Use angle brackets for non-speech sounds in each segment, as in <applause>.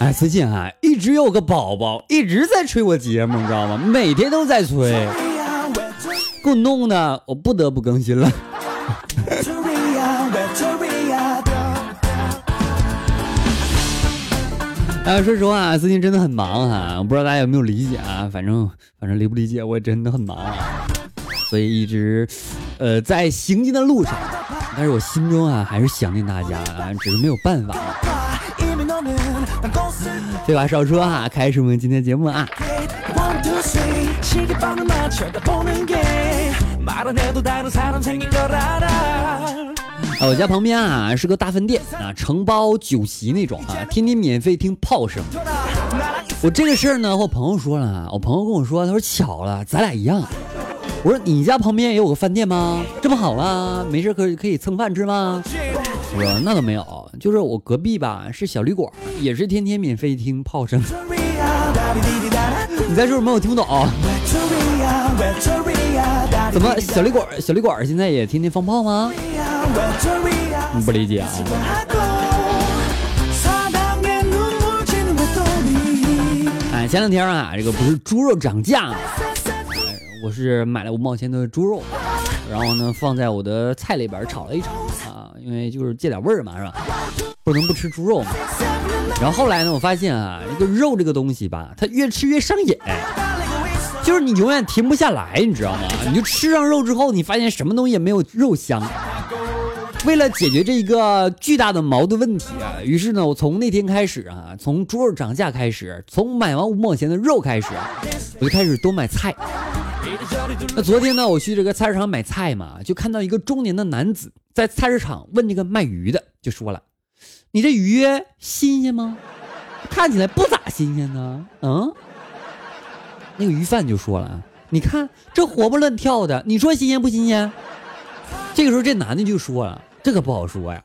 哎，最近啊，一直有个宝宝一直在催我节目，你知道吗？每天都在催，给我弄的我不得不更新了。啊，<laughs> 说实话，最近真的很忙啊，我不知道大家有没有理解啊？反正反正理不理解，我真的很忙啊，所以一直呃在行进的路上，但是我心中啊还是想念大家啊，只是没有办法。废话少说啊，开始我们今天节目啊。啊，我家旁边啊是个大饭店啊，承包酒席那种啊，天天免费听炮声。我这个事儿呢，我朋友说了，我朋友跟我说，他说巧了，咱俩一样。我说你家旁边也有个饭店吗？这不好啊，没事可以可以蹭饭吃吗？我说那倒没有，就是我隔壁吧是小旅馆，也是天天免费听炮声。你在说什么？我听不懂。怎么小旅馆小旅馆现在也天天放炮吗？不理解啊。哎，前两天啊，这个不是猪肉涨价吗？我是买了五毛钱的猪肉，然后呢放在我的菜里边炒了一炒啊，因为就是借点味儿嘛，是吧？不能不吃猪肉嘛。然后后来呢，我发现啊，这个肉这个东西吧，它越吃越上瘾，就是你永远停不下来，你知道吗？你就吃上肉之后，你发现什么东西也没有肉香。为了解决这一个巨大的矛盾问题啊，于是呢，我从那天开始啊，从猪肉涨价开始，从买完五毛钱的肉开始，我就开始多买菜。那昨天呢，我去这个菜市场买菜嘛，就看到一个中年的男子在菜市场问这个卖鱼的，就说了：“你这鱼新鲜吗？看起来不咋新鲜呢。”嗯，那个鱼贩就说了：“你看这活蹦乱跳的，你说新鲜不新鲜？”这个时候，这男的就说了：“这可不好说呀，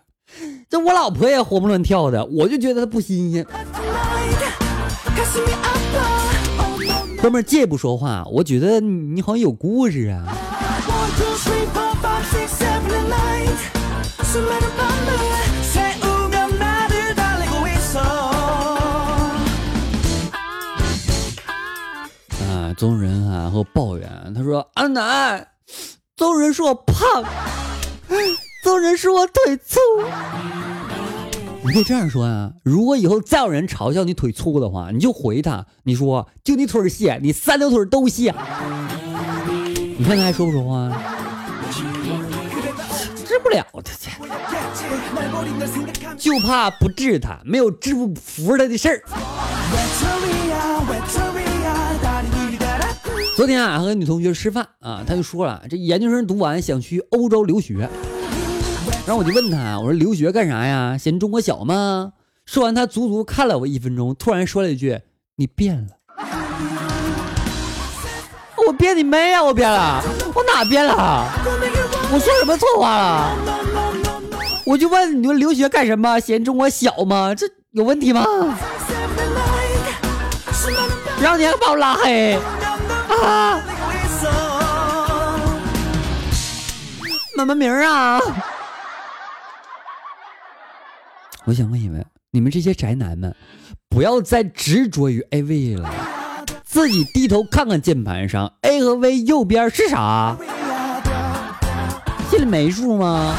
这我老婆也活蹦乱跳的，我就觉得它不新鲜。”哥们儿，借不说话，我觉得你好像有故事啊。啊，宗人啊，和抱怨，他说：“阿南，宗人说我胖，<laughs> 宗人说我腿粗。”你可以这样说啊，如果以后再有人嘲笑你腿粗的话，你就回他，你说就你腿细，你三条腿都细。你看他还说不说话？治不了他去，就怕不治他，没有治不服他的事儿。昨天啊，和女同学吃饭啊，他就说了，这研究生读完想去欧洲留学。然后我就问他，我说留学干啥呀？嫌中国小吗？说完，他足足看了我一分钟，突然说了一句：“你变了。”我变你妹啊！我变了？我哪变了？我说什么错话了？我就问你们留学干什么？嫌中国小吗？这有问题吗？然后你还把我拉黑啊？什么名啊？我想问一问你们这些宅男们，不要再执着于 A V 了，自己低头看看键盘上 A 和 V 右边是啥，心里没数吗？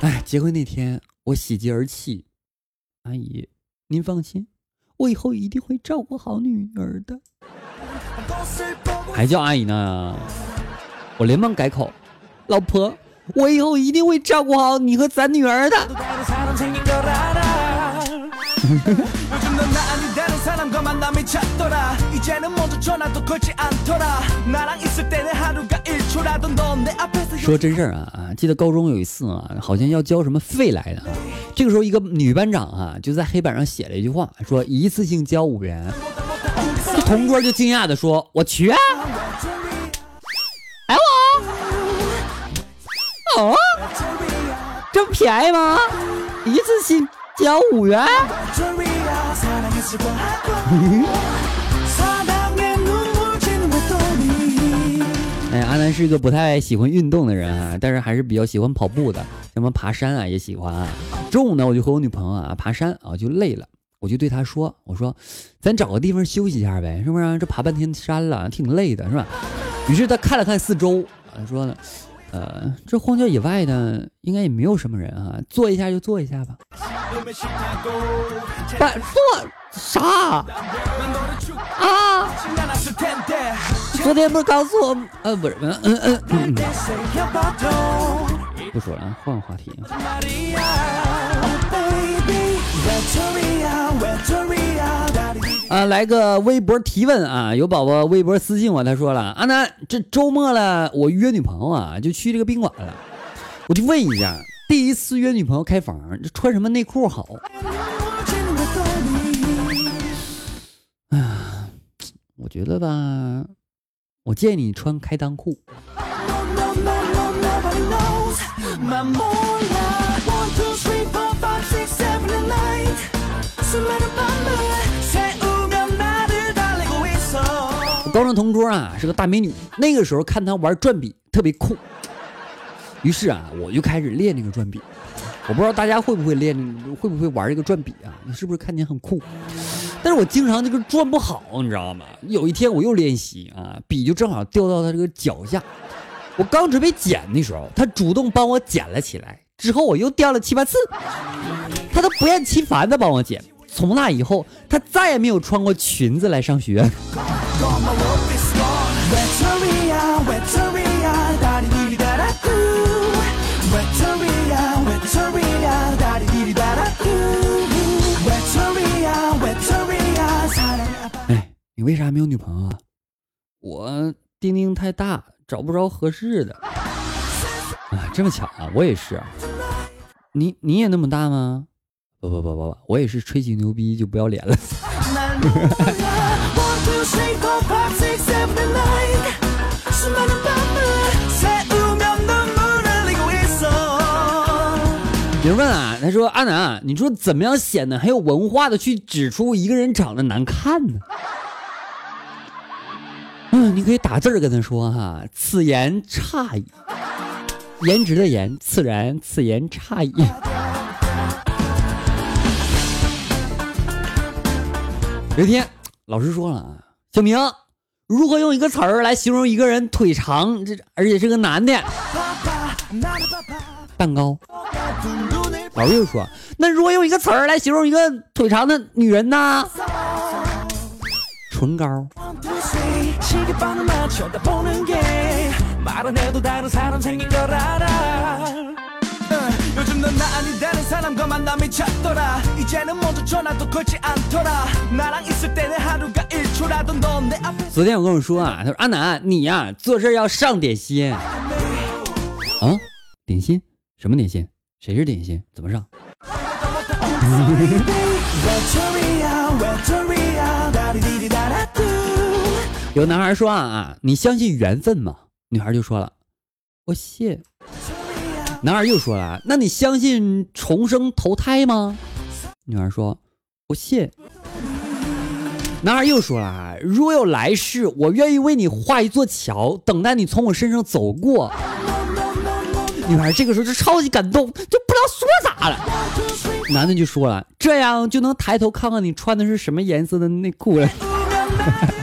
哎，结婚那天我喜极而泣，阿姨，您放心，我以后一定会照顾好女儿的。还叫阿姨呢，我连忙改口，老婆，我以后一定会照顾好你和咱女儿的。<laughs> 说真事儿啊！记得高中有一次啊，好像要交什么费来的啊。这个时候，一个女班长啊就在黑板上写了一句话，说一次性交五元。这同桌就惊讶的说：“我去啊！哎我哦，这么便宜吗？一次性交五元？”哎，阿南是一个不太喜欢运动的人啊，但是还是比较喜欢跑步的，什么爬山啊也喜欢啊。中午呢，我就和我女朋友啊爬山啊，就累了，我就对他说：“我说，咱找个地方休息一下呗，是不是？这爬半天山了，挺累的，是吧？”于是他看了看四周，说呢：“呃，这荒郊野外的，应该也没有什么人啊，坐一下就坐一下吧。”不坐啥啊？昨天不是告诉我，呃，不是，嗯嗯嗯，不说了，换个话题。啊，来个微博提问啊！有宝宝微博私信我，他说了：“阿南，这周末了，我约女朋友啊，就去这个宾馆了。我就问一下，第一次约女朋友开房，这穿什么内裤好？”哎呀，我觉得吧。我建议你穿开裆裤。高中同桌啊是个大美女，那个时候看她玩转笔特别酷，于是啊我就开始练那个转笔。我不知道大家会不会练，会不会玩这个转笔啊？你是不是看见很酷？但是我经常这个转不好，你知道吗？有一天我又练习啊，笔就正好掉到他这个脚下，我刚准备捡的时候，他主动帮我捡了起来。之后我又掉了七八次，他都不厌其烦的帮我捡。从那以后，他再也没有穿过裙子来上学。哎你为啥没有女朋友啊？我丁丁太大，找不着合适的。啊，这么巧啊！我也是。你你也那么大吗？不不不不不，我也是吹起牛逼就不要脸了。<laughs> 有人问啊，他说阿南，你说怎么样显得很有文化的去指出一个人长得难看呢？嗯，你可以打字儿跟他说哈，此言差矣。颜值的颜，自然，此言差矣。有一天，老师说了啊，小明，如何用一个词儿来形容一个人腿长，这而且是个男的？蛋糕。老师又说，那如果用一个词儿来形容一个腿长的女人呢？唇膏。昨天我跟我说啊，他说阿南，你呀做事要上点心。啊，点心？什么点心？谁是点心？怎么上？有男孩说啊啊，你相信缘分吗？女孩就说了，我信。男孩又说了，那你相信重生投胎吗？女孩说，不信。男孩又说了，若有来世，我愿意为你画一座桥，等待你从我身上走过。女孩这个时候就超级感动，就不知道说啥了。男的就说了，这样就能抬头看看你穿的是什么颜色的内裤了。<laughs>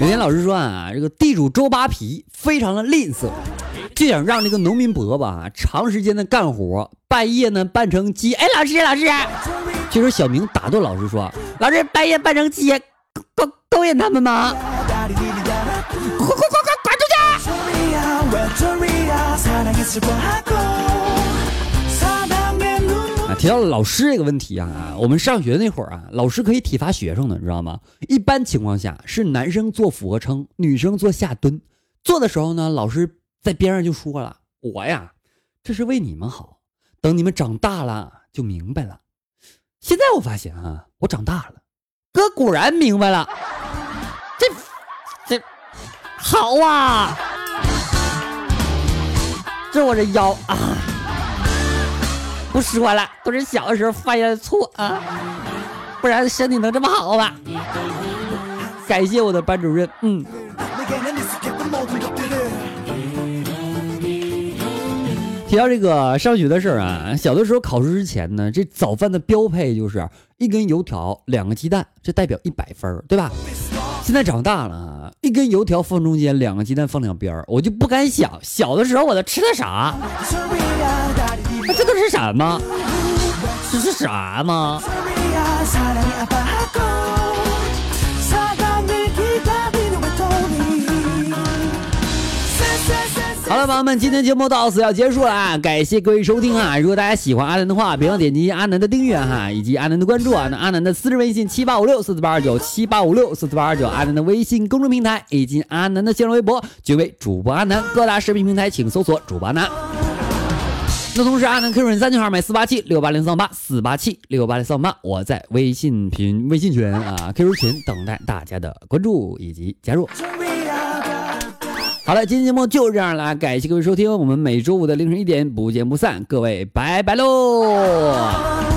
有天老师说啊，这个地主周扒皮非常的吝啬，就想让这个农民伯伯啊长时间的干活，半夜呢扮成鸡。哎，老师老师，这时候小明打断老师说：“老师半夜扮成鸡，勾勾引他们吗？”快快快快滚出去！提到了老师这个问题啊，我们上学那会儿啊，老师可以体罚学生的，你知道吗？一般情况下是男生做俯卧撑，女生做下蹲。做的时候呢，老师在边上就说了：“我呀，这是为你们好，等你们长大了就明白了。”现在我发现啊，我长大了，哥果然明白了，这这好啊，这我这腰啊。不说了，都是小的时候犯下的错啊，不然身体能这么好吗？感谢我的班主任，嗯。提到这个上学的事儿啊，小的时候考试之前呢，这早饭的标配就是一根油条，两个鸡蛋，这代表一百分，对吧？现在长大了，一根油条放中间，两个鸡蛋放两边，我就不敢想小的时候我都吃的啥。这都是什么？这是啥吗？好了，朋友们，今天节目到此要结束了啊！感谢各位收听啊！如果大家喜欢阿南的话，别忘点击阿南的订阅哈，以及阿南的关注啊。那阿南的私人微信七八五六四四八二九七八五六四四八二九，阿南的微信公众平台以及阿南的新浪微博，均为主播阿南。各大视频平台请搜索主播阿南。那同时，阿南 Q 群三群号买四八七六八零三八四八七六八零三八，我在微信群微信群啊 <laughs> QQ 群等待大家的关注以及加入。好了，今天节目就这样了，感谢各位收听，我们每周五的凌晨一点不见不散，各位拜拜喽。